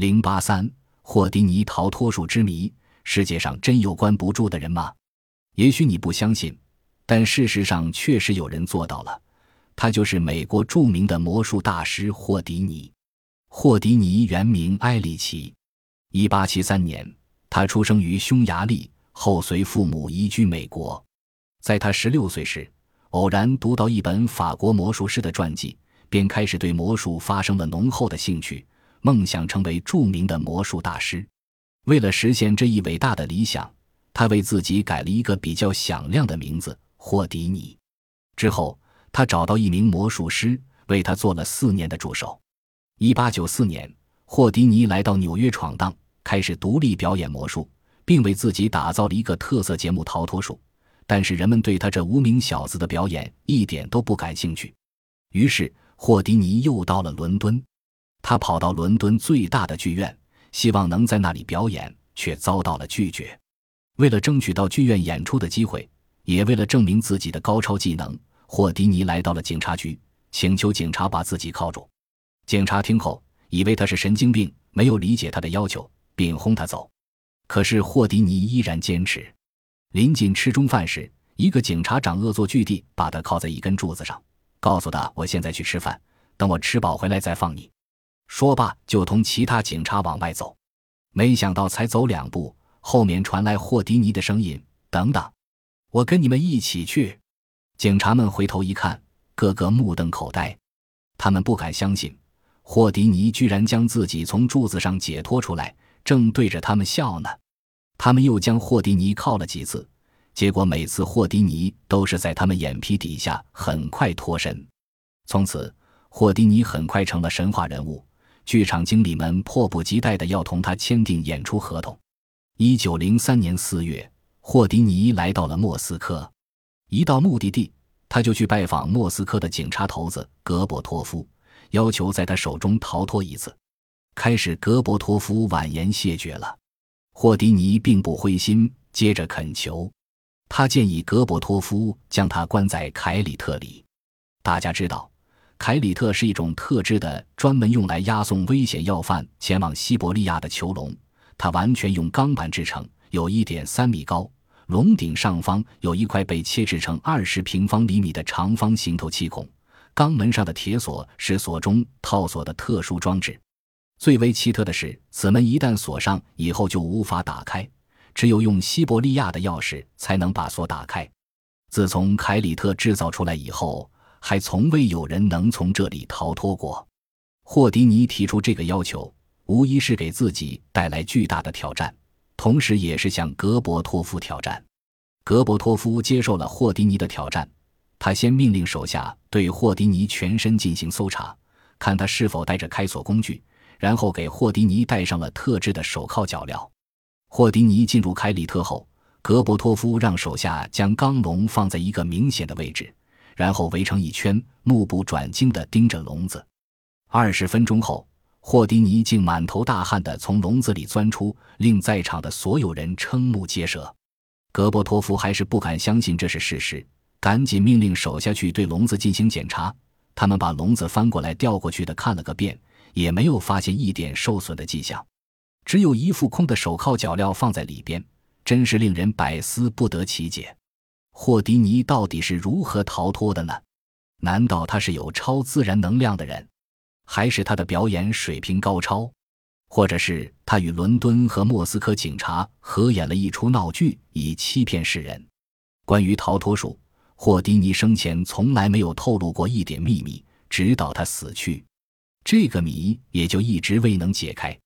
零八三，霍迪尼逃脱术之谜，世界上真有关不住的人吗？也许你不相信，但事实上确实有人做到了。他就是美国著名的魔术大师霍迪尼。霍迪尼原名埃里奇，一八七三年，他出生于匈牙利，后随父母移居美国。在他十六岁时，偶然读到一本法国魔术师的传记，便开始对魔术发生了浓厚的兴趣。梦想成为著名的魔术大师，为了实现这一伟大的理想，他为自己改了一个比较响亮的名字——霍迪尼。之后，他找到一名魔术师，为他做了四年的助手。一八九四年，霍迪尼来到纽约闯荡，开始独立表演魔术，并为自己打造了一个特色节目——逃脱术。但是，人们对他这无名小子的表演一点都不感兴趣。于是，霍迪尼又到了伦敦。他跑到伦敦最大的剧院，希望能在那里表演，却遭到了拒绝。为了争取到剧院演出的机会，也为了证明自己的高超技能，霍迪尼来到了警察局，请求警察把自己铐住。警察听后，以为他是神经病，没有理解他的要求，并轰他走。可是霍迪尼依然坚持。临近吃中饭时，一个警察长恶作剧地把他铐在一根柱子上，告诉他：“我现在去吃饭，等我吃饱回来再放你。”说罢，就同其他警察往外走。没想到，才走两步，后面传来霍迪尼的声音：“等等，我跟你们一起去。”警察们回头一看，个个目瞪口呆，他们不敢相信，霍迪尼居然将自己从柱子上解脱出来，正对着他们笑呢。他们又将霍迪尼铐了几次，结果每次霍迪尼都是在他们眼皮底下很快脱身。从此，霍迪尼很快成了神话人物。剧场经理们迫不及待地要同他签订演出合同。一九零三年四月，霍迪尼来到了莫斯科。一到目的地，他就去拜访莫斯科的警察头子格伯托夫，要求在他手中逃脱一次。开始，格伯托夫婉言谢绝了。霍迪尼并不灰心，接着恳求。他建议格伯托夫将他关在凯里特里。大家知道。凯里特是一种特制的、专门用来押送危险要犯前往西伯利亚的囚笼。它完全用钢板制成，有一点三米高。笼顶上方有一块被切制成二十平方厘米的长方形透气孔，肛门上的铁锁是锁中套锁的特殊装置。最为奇特的是，此门一旦锁上以后就无法打开，只有用西伯利亚的钥匙才能把锁打开。自从凯里特制造出来以后。还从未有人能从这里逃脱过。霍迪尼提出这个要求，无疑是给自己带来巨大的挑战，同时也是向格伯托夫挑战。格伯托夫接受了霍迪尼的挑战，他先命令手下对霍迪尼全身进行搜查，看他是否带着开锁工具，然后给霍迪尼戴上了特制的手铐脚镣。霍迪尼进入凯里特后，格伯托夫让手下将钢笼放在一个明显的位置。然后围成一圈，目不转睛地盯着笼子。二十分钟后，霍迪尼竟满头大汗地从笼子里钻出，令在场的所有人瞠目结舌。格波托夫还是不敢相信这是事实，赶紧命令手下去对笼子进行检查。他们把笼子翻过来、调过去的看了个遍，也没有发现一点受损的迹象，只有一副空的手铐脚镣放在里边，真是令人百思不得其解。霍迪尼到底是如何逃脱的呢？难道他是有超自然能量的人，还是他的表演水平高超，或者是他与伦敦和莫斯科警察合演了一出闹剧，以欺骗世人？关于逃脱术，霍迪尼生前从来没有透露过一点秘密，直到他死去，这个谜也就一直未能解开。